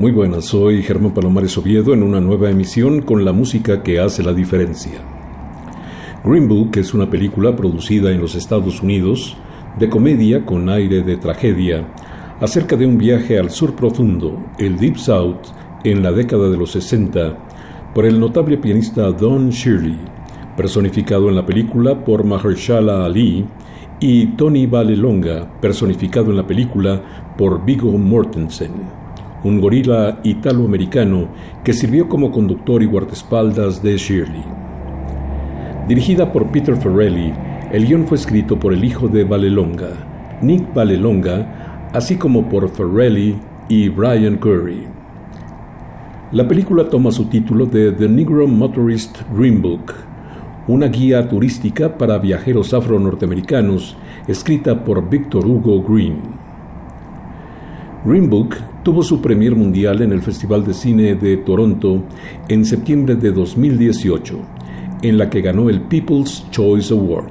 Muy buenas, soy Germán Palomares Oviedo en una nueva emisión con la música que hace la diferencia. Green Book es una película producida en los Estados Unidos, de comedia con aire de tragedia, acerca de un viaje al sur profundo, el Deep South, en la década de los 60, por el notable pianista Don Shirley, personificado en la película por Mahershala Ali, y Tony Vallelonga, personificado en la película por Viggo Mortensen un gorila italoamericano que sirvió como conductor y guardaespaldas de Shirley. Dirigida por Peter Farrelly, el guion fue escrito por el hijo de Valelonga, Nick Valelonga, así como por Farrelly y Brian Curry. La película toma su título de The Negro Motorist Green Book, una guía turística para viajeros afro-norteamericanos escrita por Victor Hugo Green. Green Book tuvo su premier mundial en el Festival de Cine de Toronto en septiembre de 2018, en la que ganó el People's Choice Award.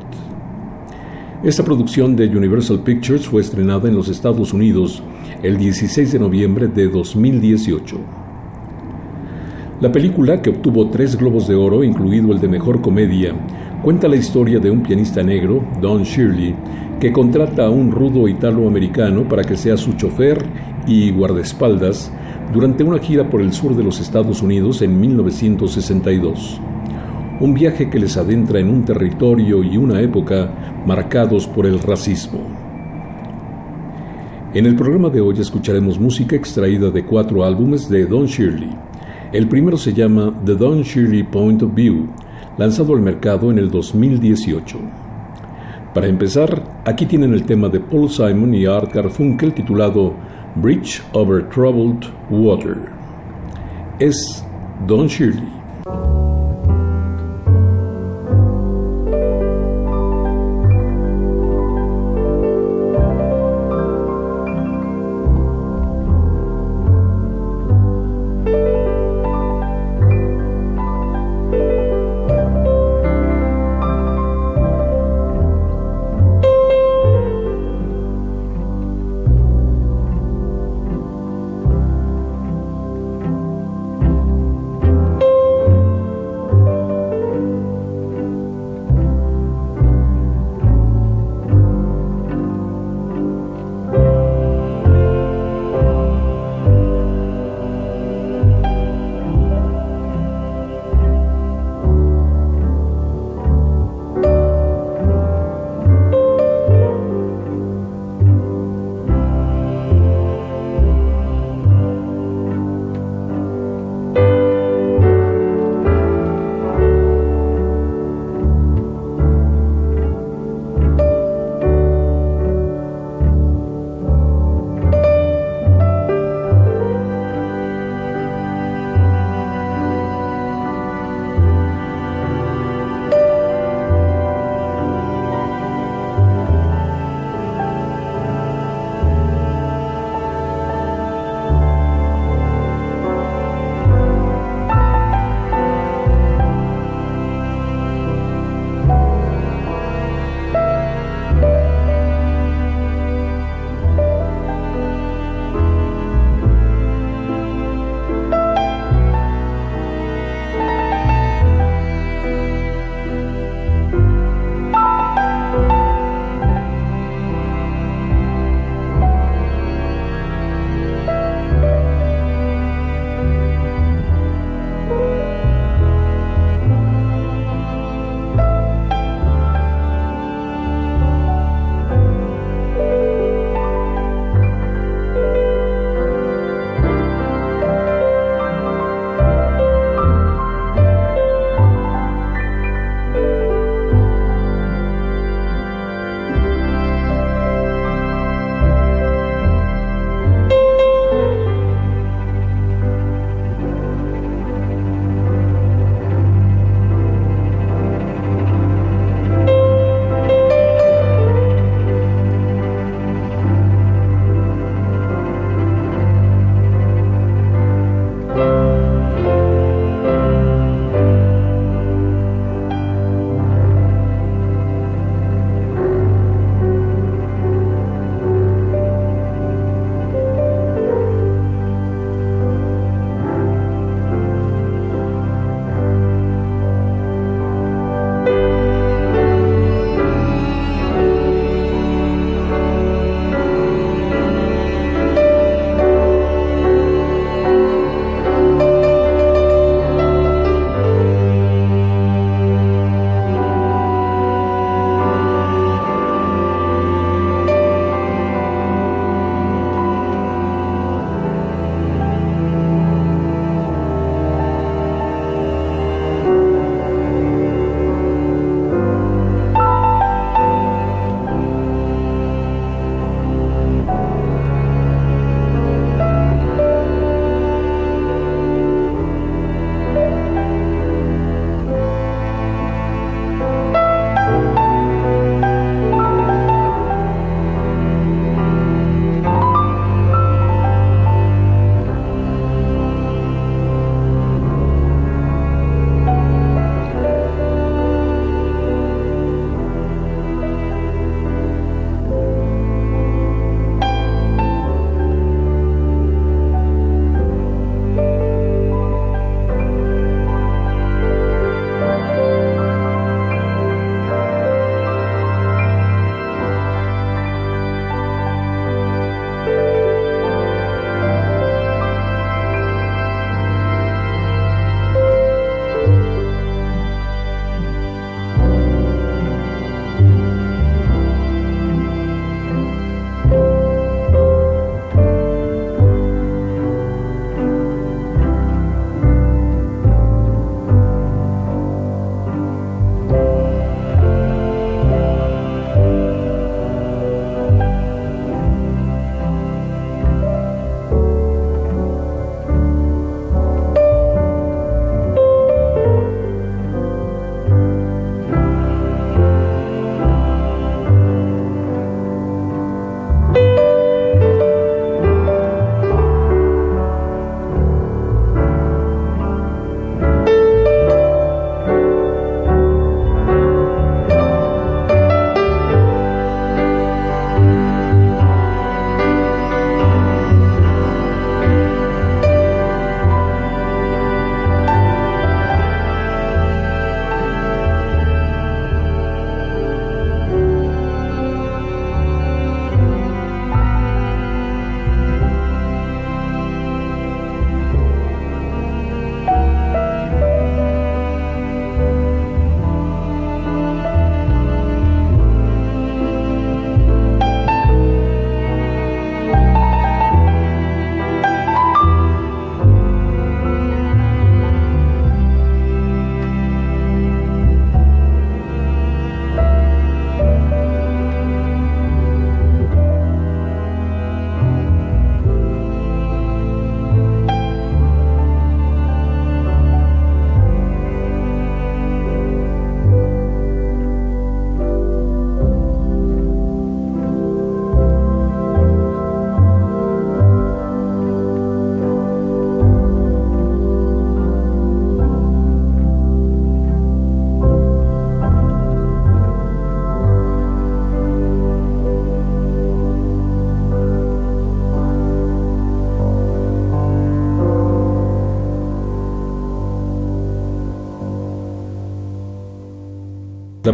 Esta producción de Universal Pictures fue estrenada en los Estados Unidos el 16 de noviembre de 2018. La película, que obtuvo tres globos de oro, incluido el de Mejor Comedia, cuenta la historia de un pianista negro, Don Shirley, que contrata a un rudo italoamericano para que sea su chofer y guardaespaldas durante una gira por el sur de los Estados Unidos en 1962. Un viaje que les adentra en un territorio y una época marcados por el racismo. En el programa de hoy escucharemos música extraída de cuatro álbumes de Don Shirley. El primero se llama The Don Shirley Point of View, lanzado al mercado en el 2018. Para empezar, aquí tienen el tema de Paul Simon y Art Garfunkel titulado Bridge Over Troubled Water. Es Don Shirley.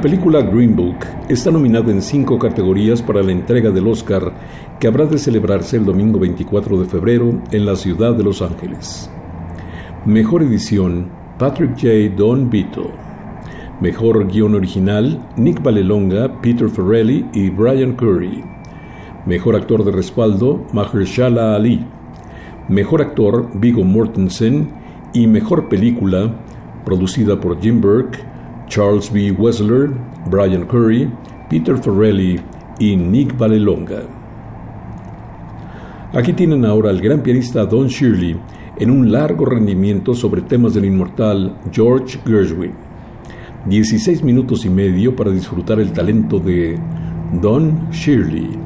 Película Green Book está nominada en cinco categorías para la entrega del Oscar que habrá de celebrarse el domingo 24 de febrero en la ciudad de Los Ángeles. Mejor edición, Patrick J. Don Vito. Mejor guion original, Nick Valelonga, Peter Ferrelli y Brian Curry. Mejor actor de respaldo, Mahershala Ali. Mejor actor, Vigo Mortensen. Y mejor película, producida por Jim Burke, Charles B. Wessler, Brian Curry, Peter Farrelly y Nick Valelonga. Aquí tienen ahora al gran pianista Don Shirley en un largo rendimiento sobre temas del inmortal George Gershwin. 16 minutos y medio para disfrutar el talento de Don Shirley.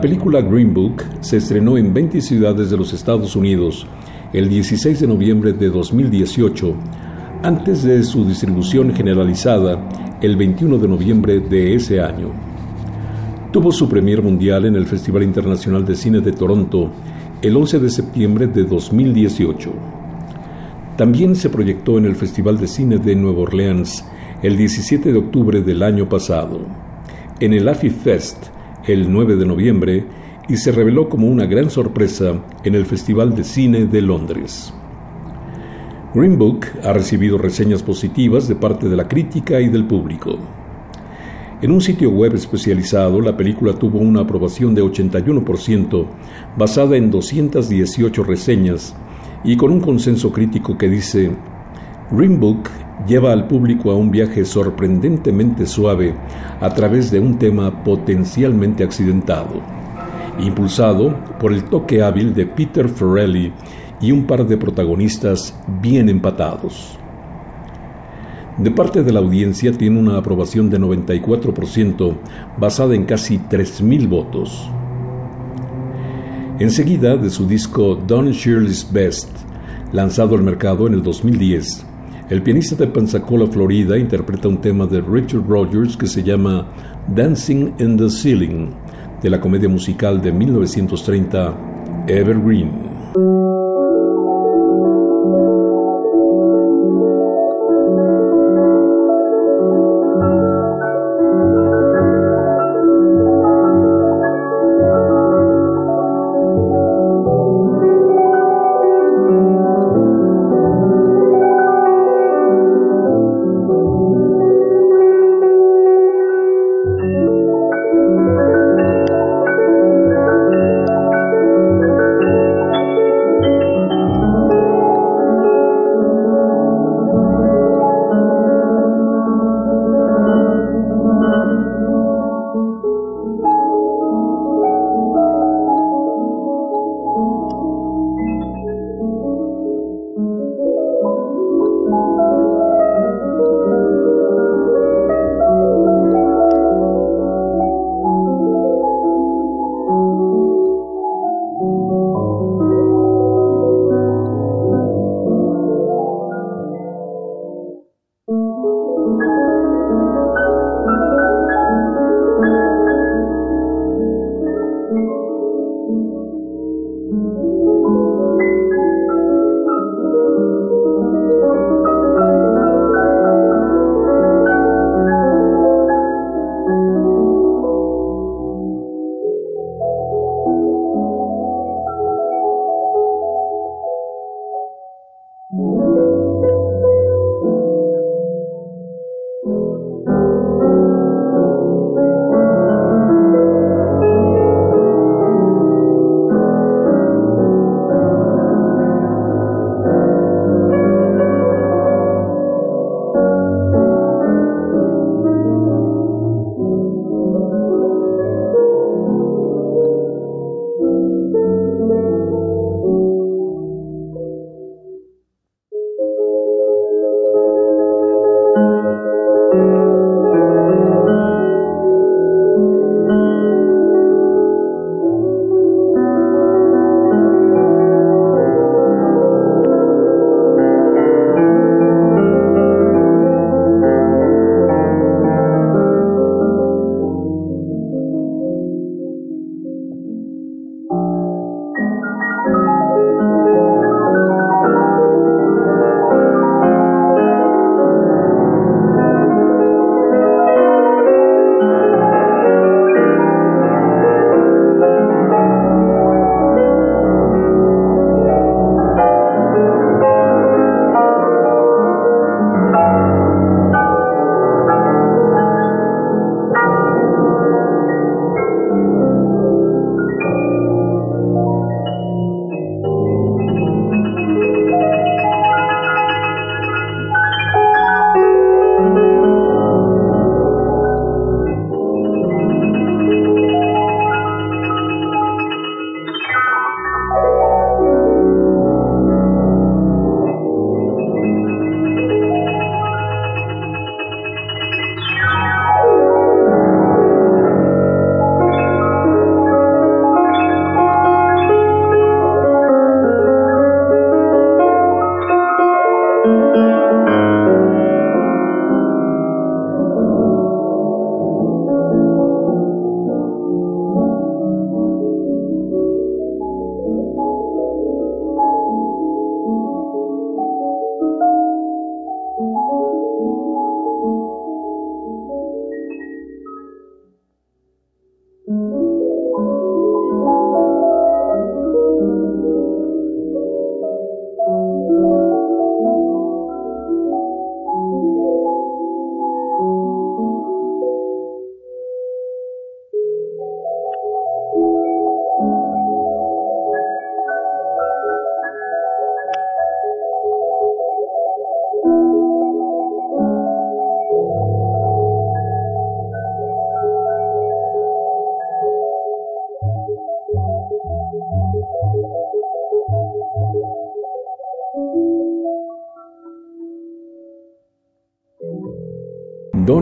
La película Green Book se estrenó en 20 ciudades de los Estados Unidos el 16 de noviembre de 2018, antes de su distribución generalizada el 21 de noviembre de ese año. Tuvo su premier mundial en el Festival Internacional de Cine de Toronto el 11 de septiembre de 2018. También se proyectó en el Festival de Cine de Nueva Orleans el 17 de octubre del año pasado, en el AFI Fest el 9 de noviembre y se reveló como una gran sorpresa en el Festival de Cine de Londres. Green Book ha recibido reseñas positivas de parte de la crítica y del público. En un sitio web especializado, la película tuvo una aprobación de 81%, basada en 218 reseñas, y con un consenso crítico que dice, Green Book lleva al público a un viaje sorprendentemente suave a través de un tema potencialmente accidentado, impulsado por el toque hábil de Peter Farrelly y un par de protagonistas bien empatados. De parte de la audiencia tiene una aprobación de 94% basada en casi 3.000 votos. Enseguida de su disco Don Shirley's Best, lanzado al mercado en el 2010, el pianista de Pensacola, Florida, interpreta un tema de Richard Rogers que se llama Dancing in the Ceiling, de la comedia musical de 1930 Evergreen.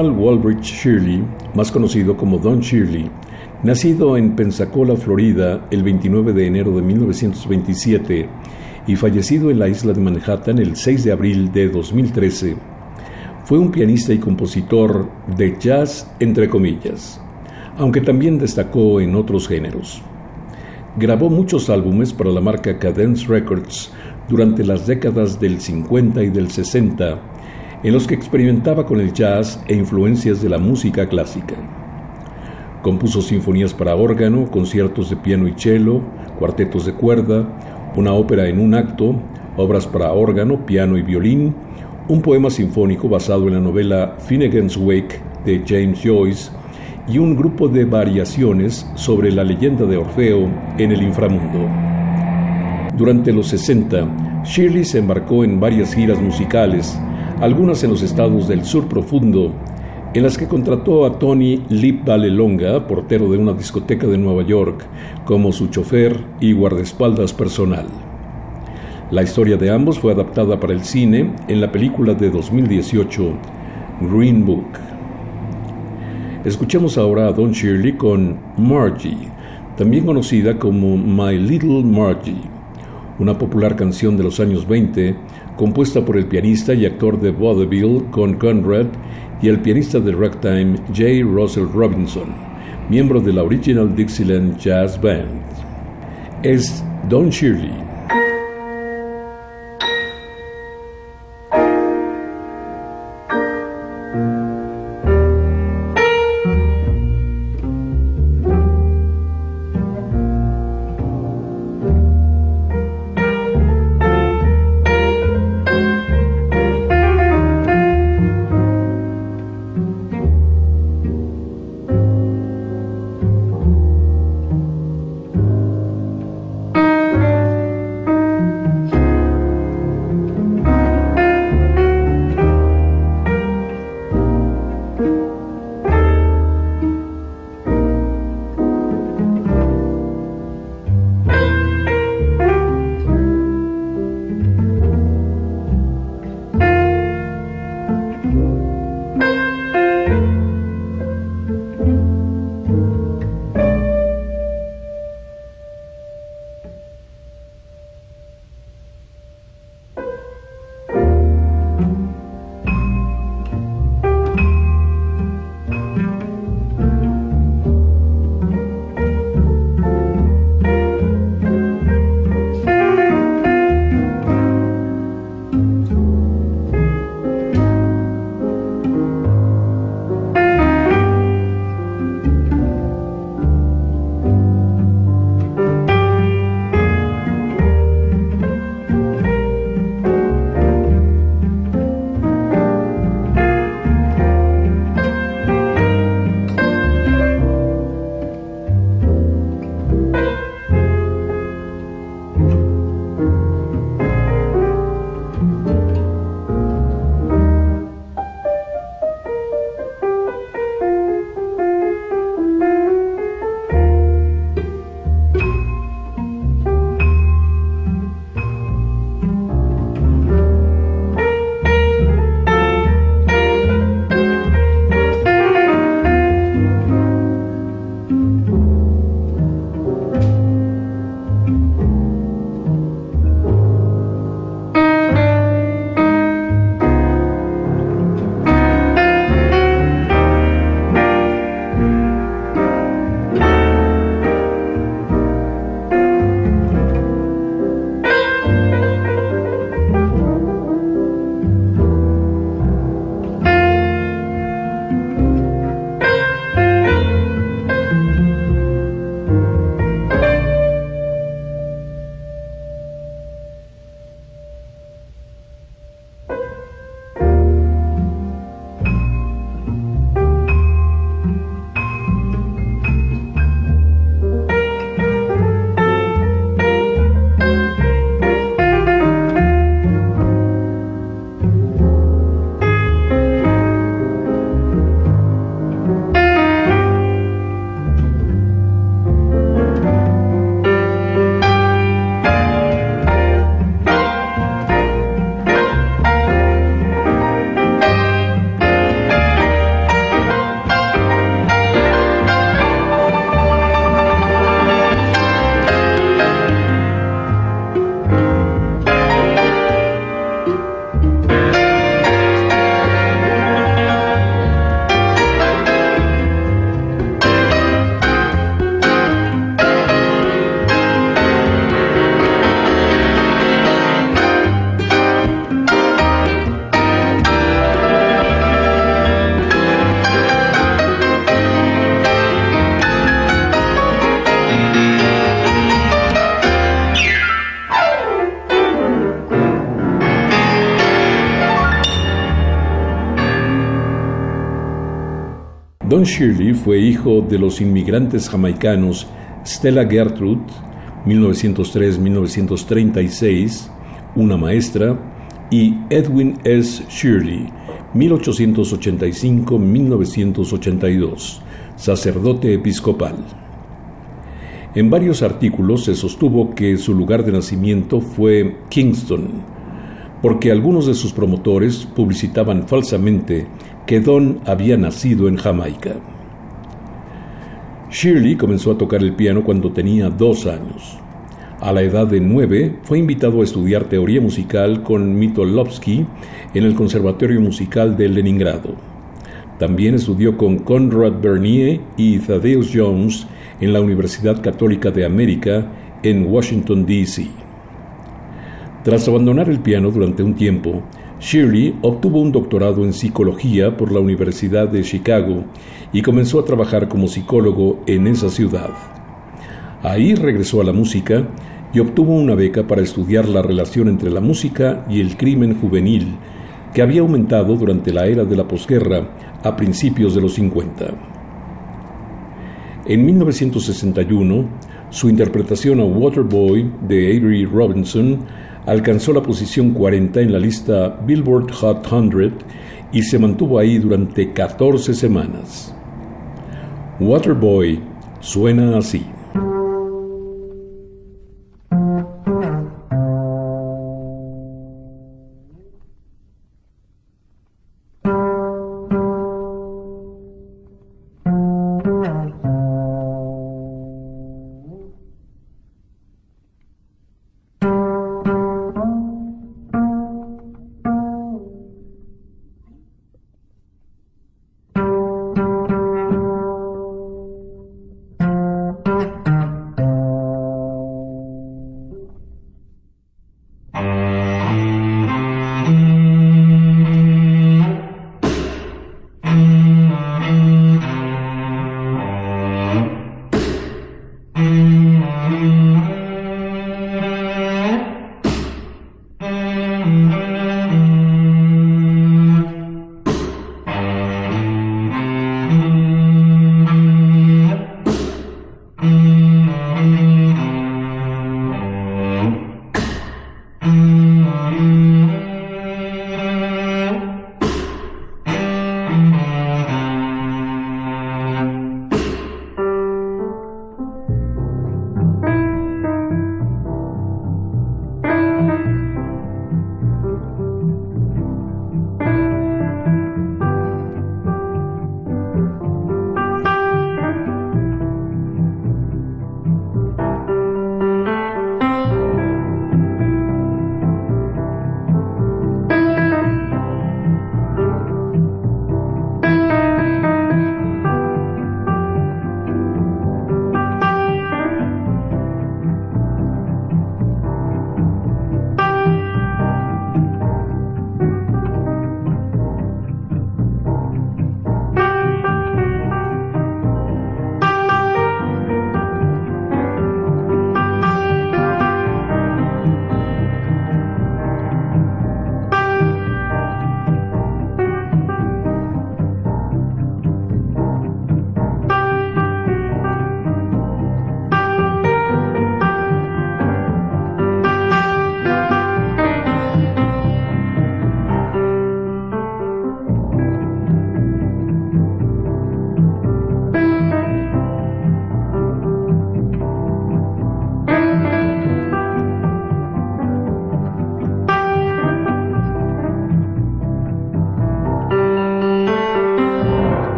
Donald Walbridge Shirley, más conocido como Don Shirley, nacido en Pensacola, Florida, el 29 de enero de 1927 y fallecido en la isla de Manhattan el 6 de abril de 2013, fue un pianista y compositor de jazz entre comillas, aunque también destacó en otros géneros. Grabó muchos álbumes para la marca Cadence Records durante las décadas del 50 y del 60, en los que experimentaba con el jazz e influencias de la música clásica. Compuso sinfonías para órgano, conciertos de piano y cello, cuartetos de cuerda, una ópera en un acto, obras para órgano, piano y violín, un poema sinfónico basado en la novela Finnegan's Wake de James Joyce y un grupo de variaciones sobre la leyenda de Orfeo en el inframundo. Durante los 60, Shirley se embarcó en varias giras musicales, algunas en los estados del sur profundo, en las que contrató a Tony Lip Valelonga, portero de una discoteca de Nueva York, como su chofer y guardaespaldas personal. La historia de ambos fue adaptada para el cine en la película de 2018 Green Book. Escuchemos ahora a Don Shirley con Margie, también conocida como My Little Margie, una popular canción de los años 20 compuesta por el pianista y actor de vaudeville Con Conrad y el pianista de ragtime J. Russell Robinson, miembro de la Original Dixieland Jazz Band. Es Don Shirley. Don Shirley fue hijo de los inmigrantes jamaicanos Stella Gertrude, 1903-1936, una maestra, y Edwin S. Shirley, 1885-1982, sacerdote episcopal. En varios artículos se sostuvo que su lugar de nacimiento fue Kingston, porque algunos de sus promotores publicitaban falsamente que Don había nacido en Jamaica. Shirley comenzó a tocar el piano cuando tenía dos años. A la edad de nueve fue invitado a estudiar teoría musical con Mitolovsky en el Conservatorio Musical de Leningrado. También estudió con Conrad Bernier y Thaddeus Jones en la Universidad Católica de América en Washington, D.C. Tras abandonar el piano durante un tiempo, Shirley obtuvo un doctorado en psicología por la Universidad de Chicago y comenzó a trabajar como psicólogo en esa ciudad. Ahí regresó a la música y obtuvo una beca para estudiar la relación entre la música y el crimen juvenil, que había aumentado durante la era de la posguerra a principios de los 50. En 1961, su interpretación a Waterboy de Avery Robinson alcanzó la posición 40 en la lista Billboard Hot 100 y se mantuvo ahí durante 14 semanas. Waterboy suena así.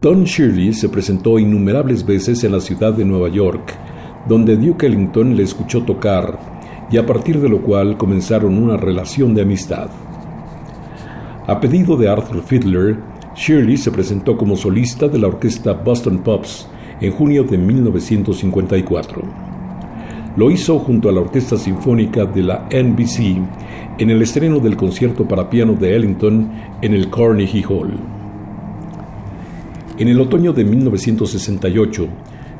Don Shirley se presentó innumerables veces en la ciudad de Nueva York, donde Duke Ellington le escuchó tocar y a partir de lo cual comenzaron una relación de amistad. A pedido de Arthur Fiedler, Shirley se presentó como solista de la orquesta Boston Pops en junio de 1954. Lo hizo junto a la Orquesta Sinfónica de la NBC en el estreno del concierto para piano de Ellington en el Carnegie Hall. En el otoño de 1968,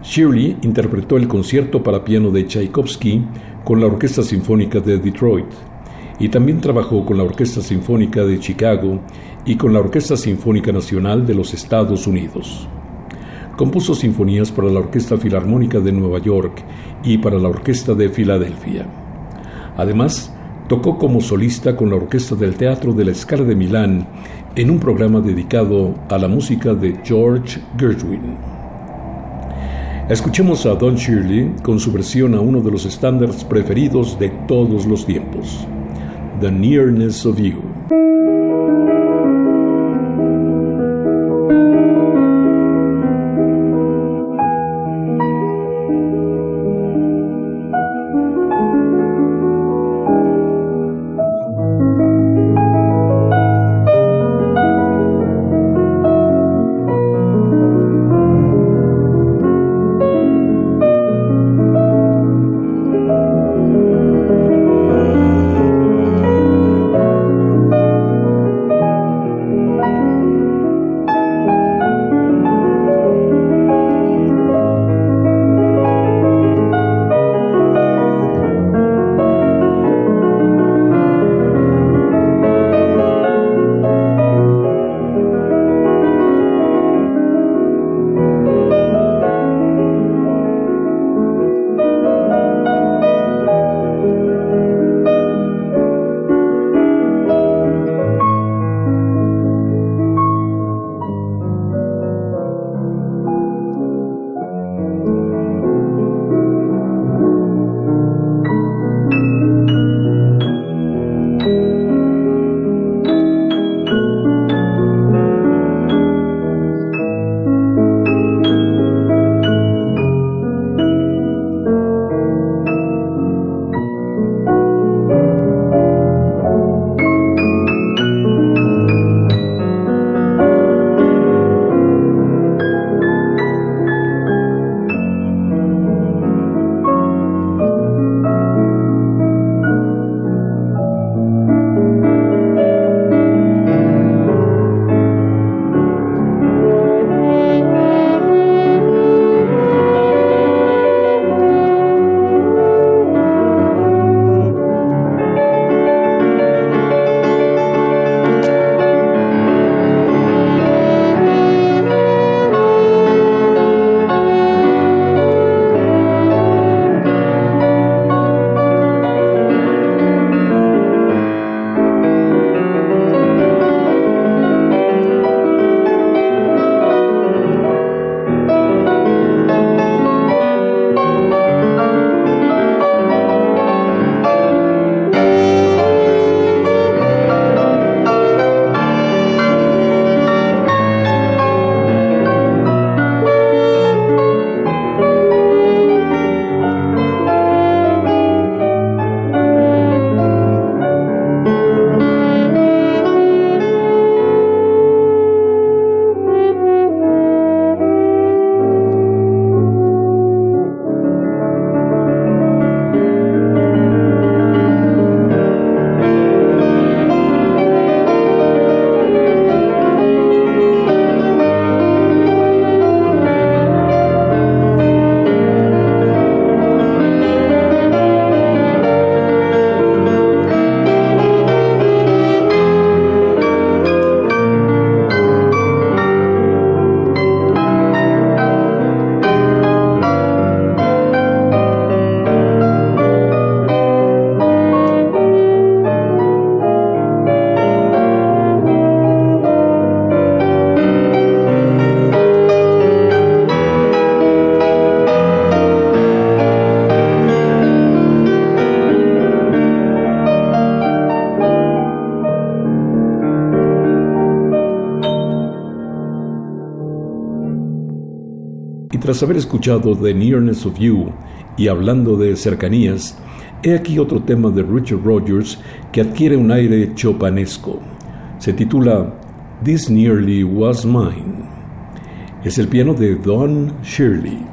Shirley interpretó el concierto para piano de Tchaikovsky con la Orquesta Sinfónica de Detroit y también trabajó con la Orquesta Sinfónica de Chicago y con la Orquesta Sinfónica Nacional de los Estados Unidos. Compuso sinfonías para la Orquesta Filarmónica de Nueva York y para la Orquesta de Filadelfia. Además, tocó como solista con la Orquesta del Teatro de la Scala de Milán en un programa dedicado a la música de George Gershwin. Escuchemos a Don Shirley con su versión a uno de los estándares preferidos de todos los tiempos, The Nearness of You. Haber escuchado The Nearness of You y hablando de cercanías, he aquí otro tema de Richard Rogers que adquiere un aire chopanesco. Se titula This Nearly Was Mine. Es el piano de Don Shirley.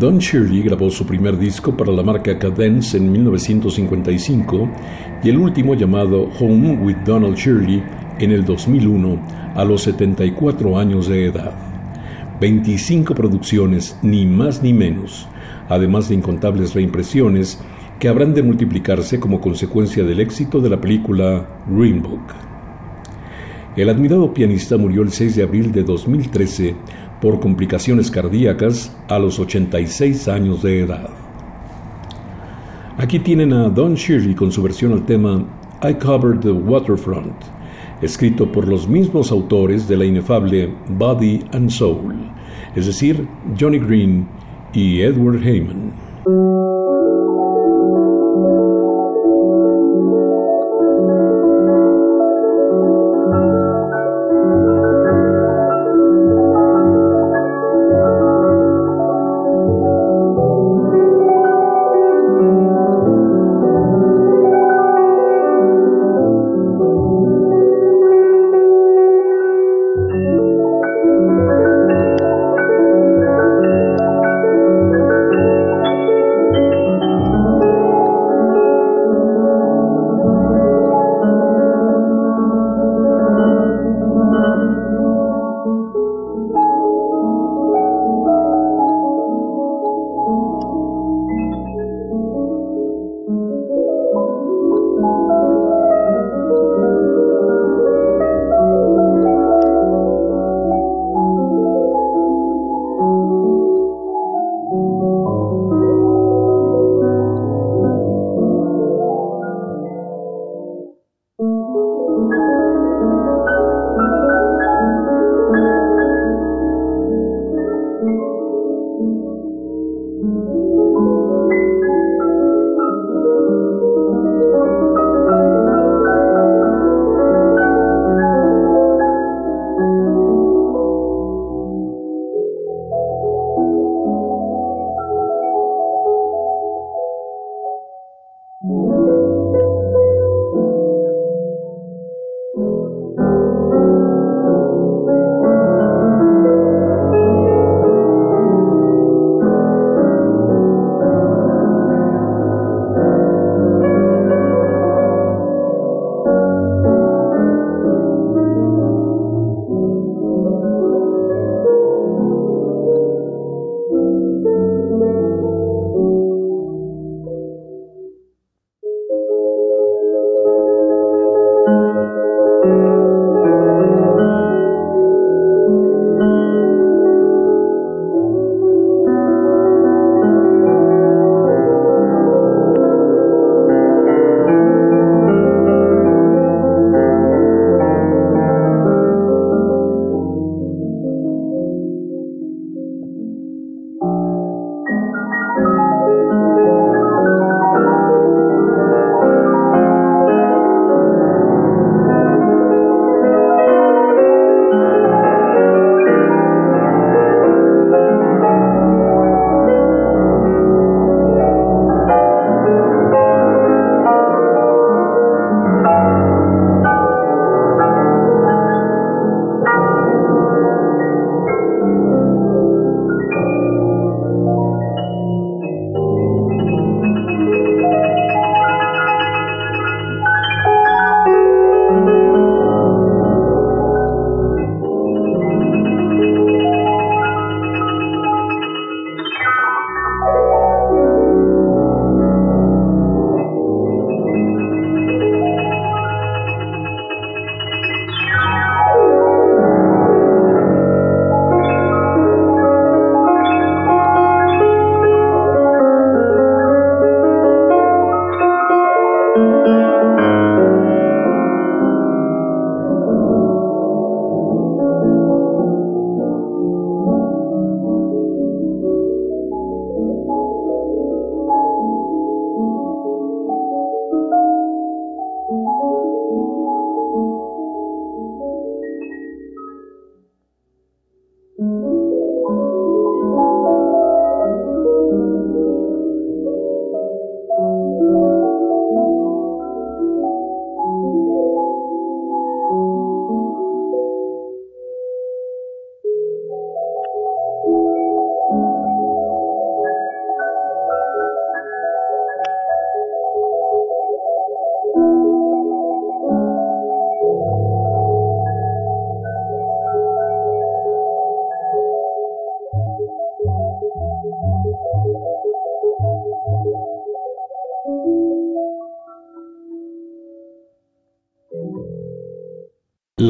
Don Shirley grabó su primer disco para la marca Cadence en 1955 y el último llamado Home with Donald Shirley en el 2001 a los 74 años de edad. 25 producciones, ni más ni menos, además de incontables reimpresiones que habrán de multiplicarse como consecuencia del éxito de la película Green Book. El admirado pianista murió el 6 de abril de 2013 por complicaciones cardíacas a los 86 años de edad. Aquí tienen a Don Shirley con su versión al tema I Covered the Waterfront, escrito por los mismos autores de la inefable Body and Soul, es decir, Johnny Green y Edward Heyman.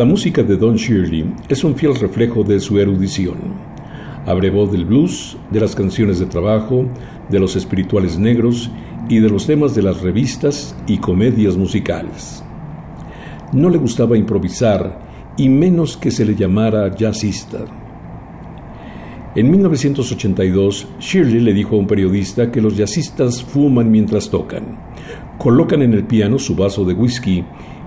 La música de Don Shirley es un fiel reflejo de su erudición. Abrevó del blues, de las canciones de trabajo, de los espirituales negros y de los temas de las revistas y comedias musicales. No le gustaba improvisar y menos que se le llamara jazzista. En 1982, Shirley le dijo a un periodista que los jazzistas fuman mientras tocan, colocan en el piano su vaso de whisky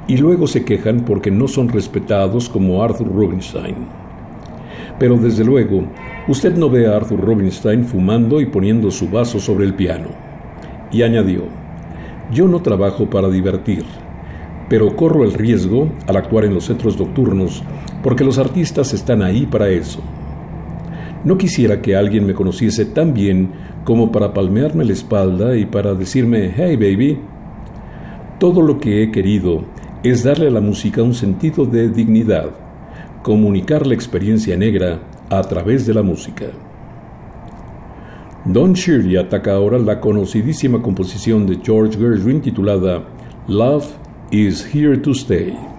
y luego se quejan porque no son respetados como Arthur Rubinstein. Pero desde luego, usted no ve a Arthur Rubinstein fumando y poniendo su vaso sobre el piano. Y añadió, yo no trabajo para divertir, pero corro el riesgo al actuar en los centros nocturnos porque los artistas están ahí para eso. No quisiera que alguien me conociese tan bien como para palmearme la espalda y para decirme, hey baby, todo lo que he querido es darle a la música un sentido de dignidad, comunicar la experiencia negra a través de la música. Don Shirley ataca ahora la conocidísima composición de George Gershwin titulada Love is Here to Stay.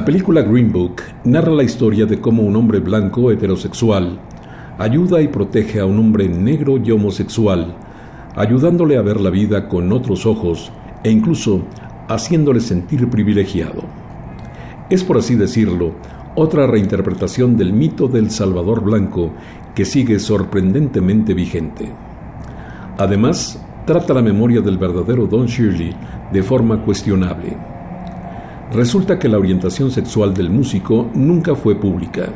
La película Green Book narra la historia de cómo un hombre blanco heterosexual ayuda y protege a un hombre negro y homosexual, ayudándole a ver la vida con otros ojos e incluso haciéndole sentir privilegiado. Es por así decirlo, otra reinterpretación del mito del Salvador Blanco que sigue sorprendentemente vigente. Además, trata la memoria del verdadero Don Shirley de forma cuestionable. Resulta que la orientación sexual del músico nunca fue pública,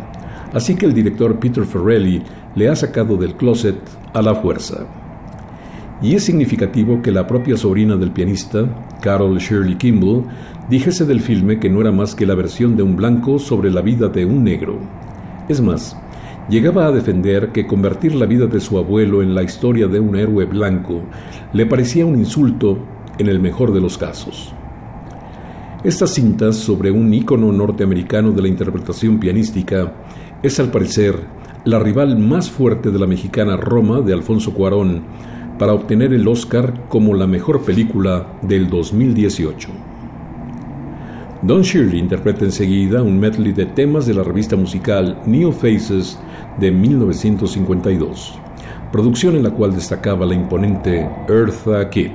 así que el director Peter Farrelly le ha sacado del closet a la fuerza. Y es significativo que la propia sobrina del pianista, Carol Shirley Kimball, dijese del filme que no era más que la versión de un blanco sobre la vida de un negro. Es más, llegaba a defender que convertir la vida de su abuelo en la historia de un héroe blanco le parecía un insulto en el mejor de los casos. Estas cintas sobre un ícono norteamericano de la interpretación pianística es al parecer la rival más fuerte de la mexicana Roma de Alfonso Cuarón para obtener el Oscar como la mejor película del 2018. Don Shirley interpreta enseguida un medley de temas de la revista musical Neo Faces de 1952, producción en la cual destacaba la imponente Eartha Kitt.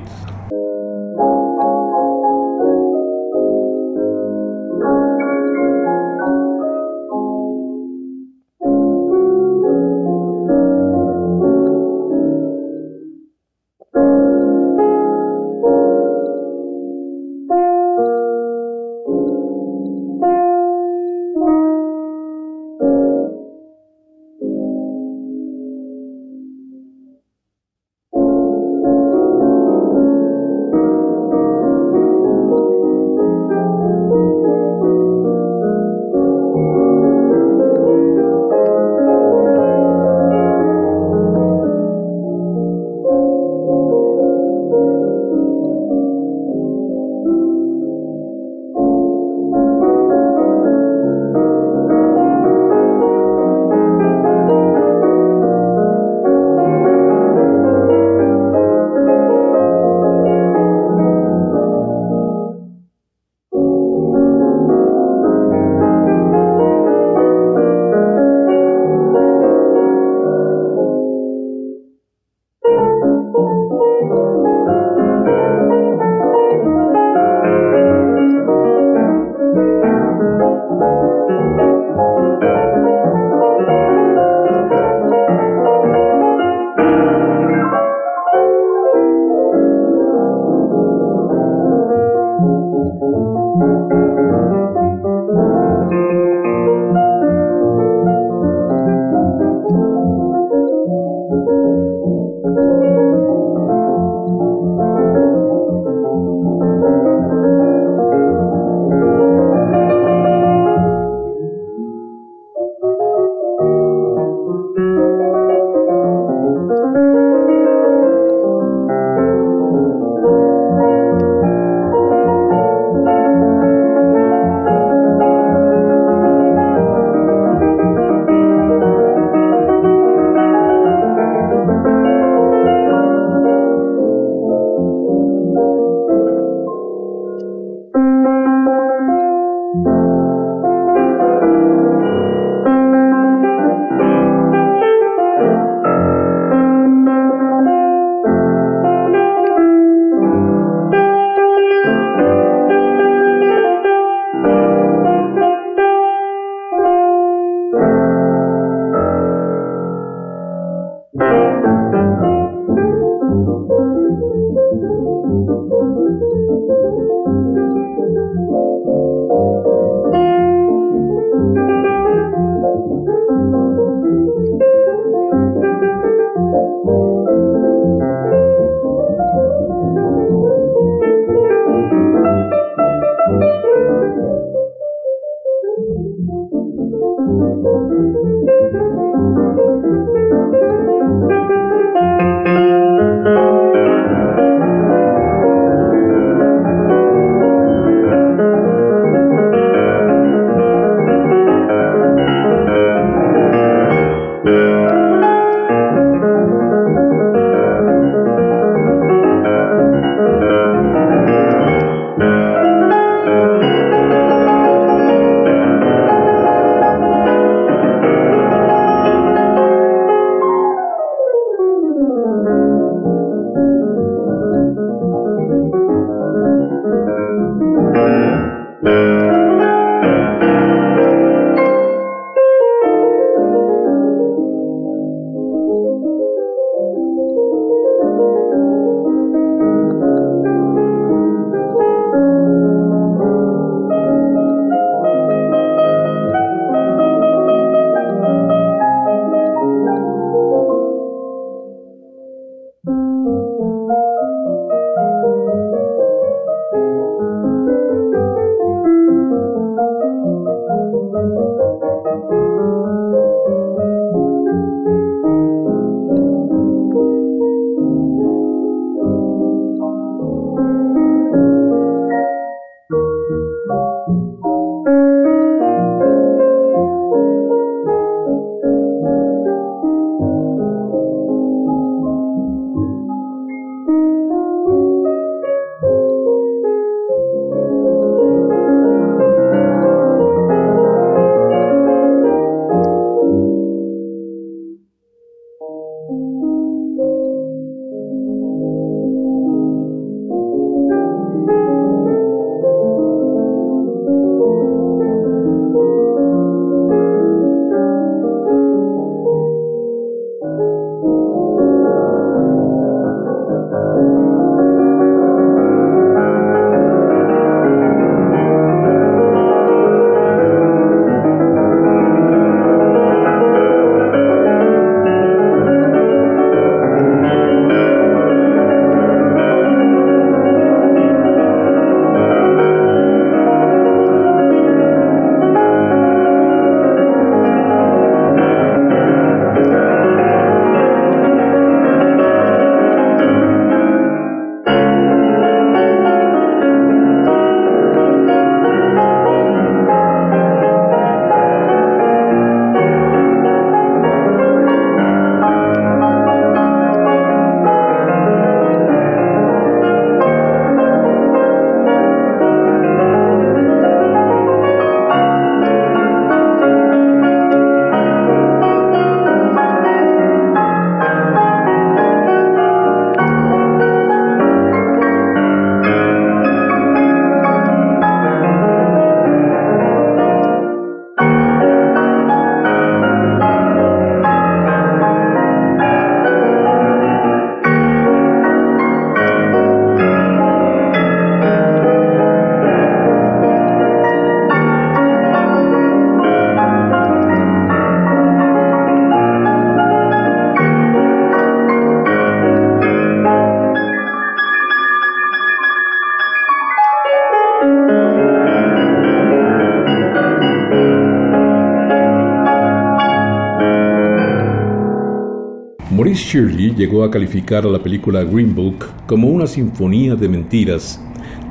Llegó a calificar a la película Green Book como una sinfonía de mentiras,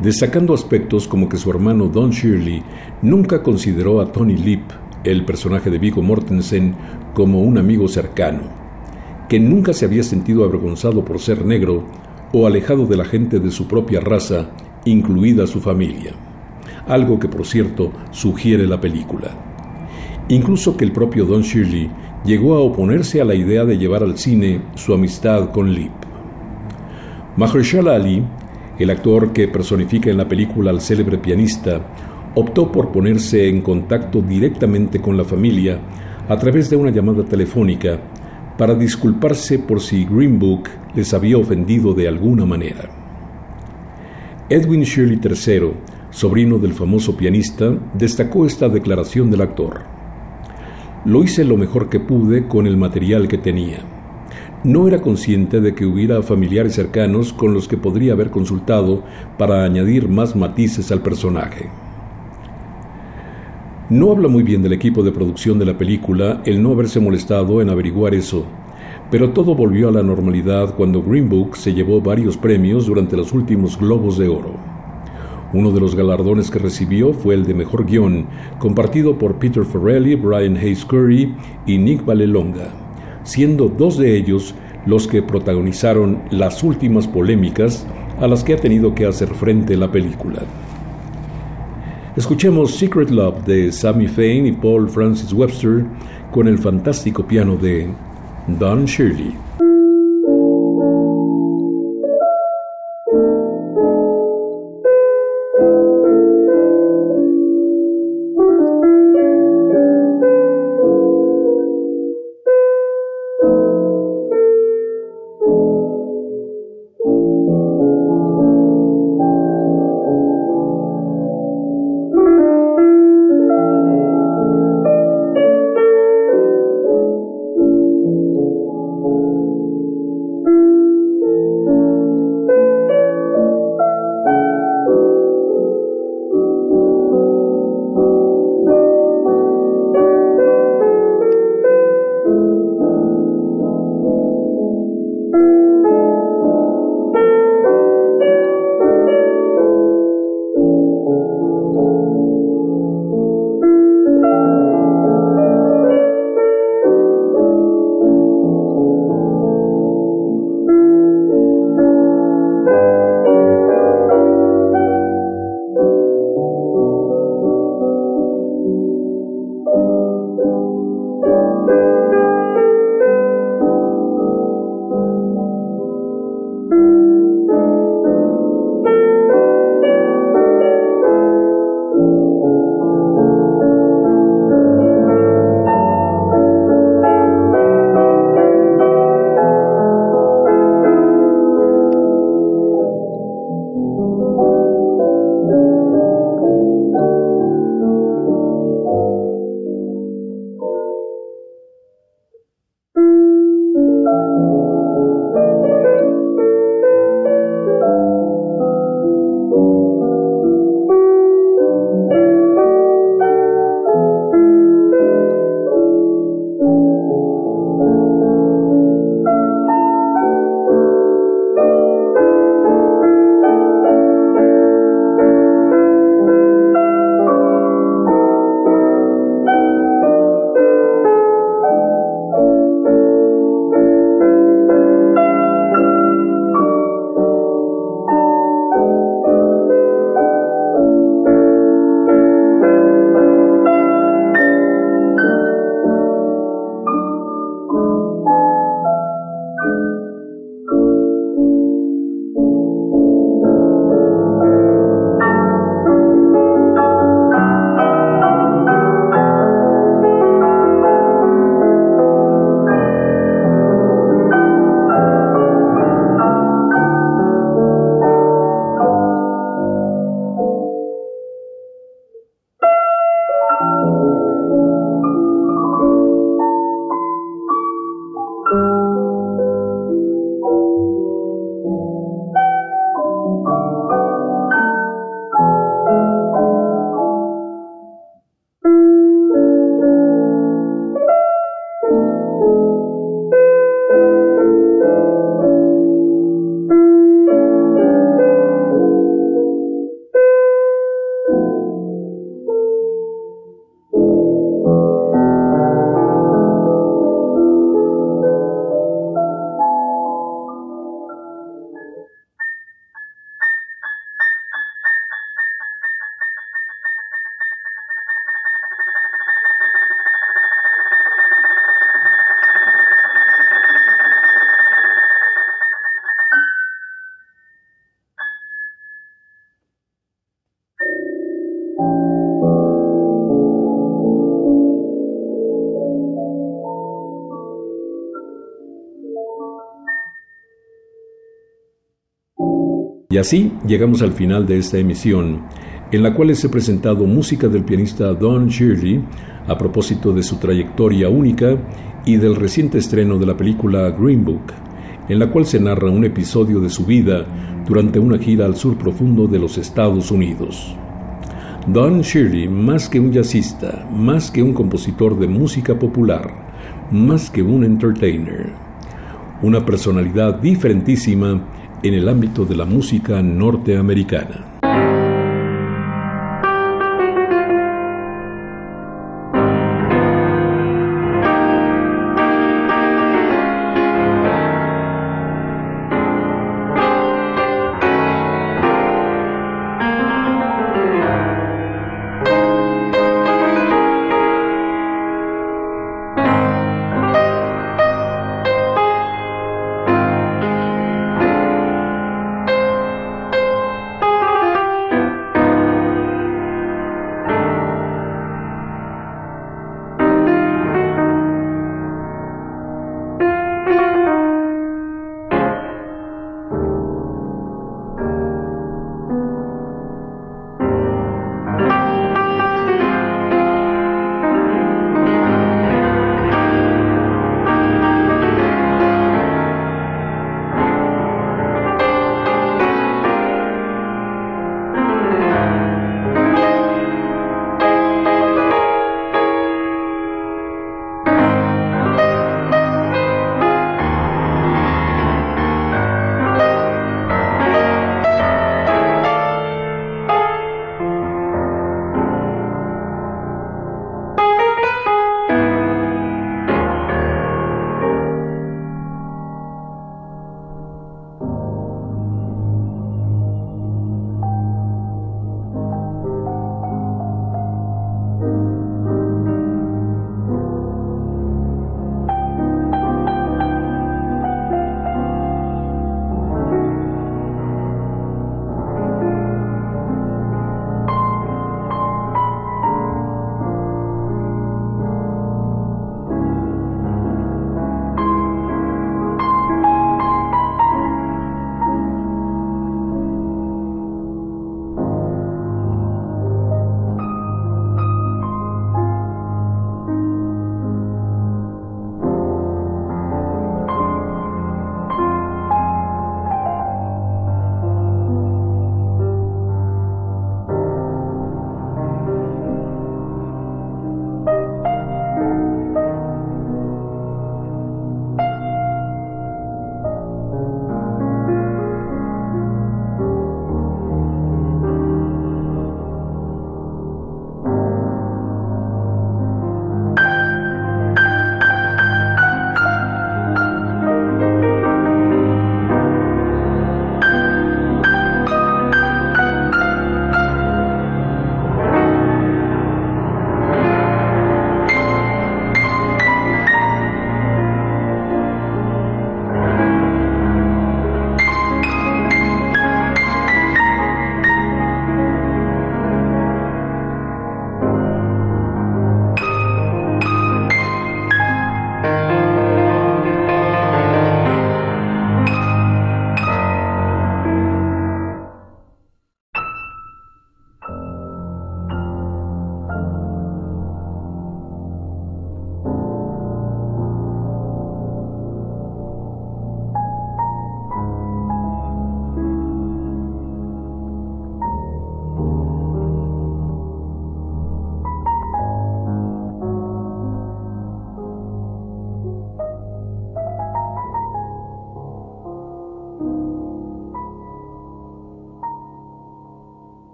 destacando aspectos como que su hermano Don Shirley nunca consideró a Tony Lip, el personaje de Vigo Mortensen, como un amigo cercano, que nunca se había sentido avergonzado por ser negro o alejado de la gente de su propia raza, incluida su familia, algo que por cierto sugiere la película. Incluso que el propio Don Shirley llegó a oponerse a la idea de llevar al cine su amistad con Lip. Mahershala Ali, el actor que personifica en la película al célebre pianista, optó por ponerse en contacto directamente con la familia a través de una llamada telefónica para disculparse por si Green Book les había ofendido de alguna manera. Edwin Shirley III, sobrino del famoso pianista, destacó esta declaración del actor. Lo hice lo mejor que pude con el material que tenía. No era consciente de que hubiera familiares cercanos con los que podría haber consultado para añadir más matices al personaje. No habla muy bien del equipo de producción de la película el no haberse molestado en averiguar eso, pero todo volvió a la normalidad cuando Green Book se llevó varios premios durante los últimos Globos de Oro. Uno de los galardones que recibió fue el de Mejor Guión, compartido por Peter Farrelly, Brian Hayes Curry y Nick Valelonga, siendo dos de ellos los que protagonizaron las últimas polémicas a las que ha tenido que hacer frente la película. Escuchemos Secret Love de Sammy Fain y Paul Francis Webster con el fantástico piano de Don Shirley. Y así llegamos al final de esta emisión, en la cual les he presentado música del pianista Don Shirley a propósito de su trayectoria única y del reciente estreno de la película Green Book, en la cual se narra un episodio de su vida durante una gira al sur profundo de los Estados Unidos. Don Shirley, más que un jazzista, más que un compositor de música popular, más que un entertainer, una personalidad diferentísima en el ámbito de la música norteamericana.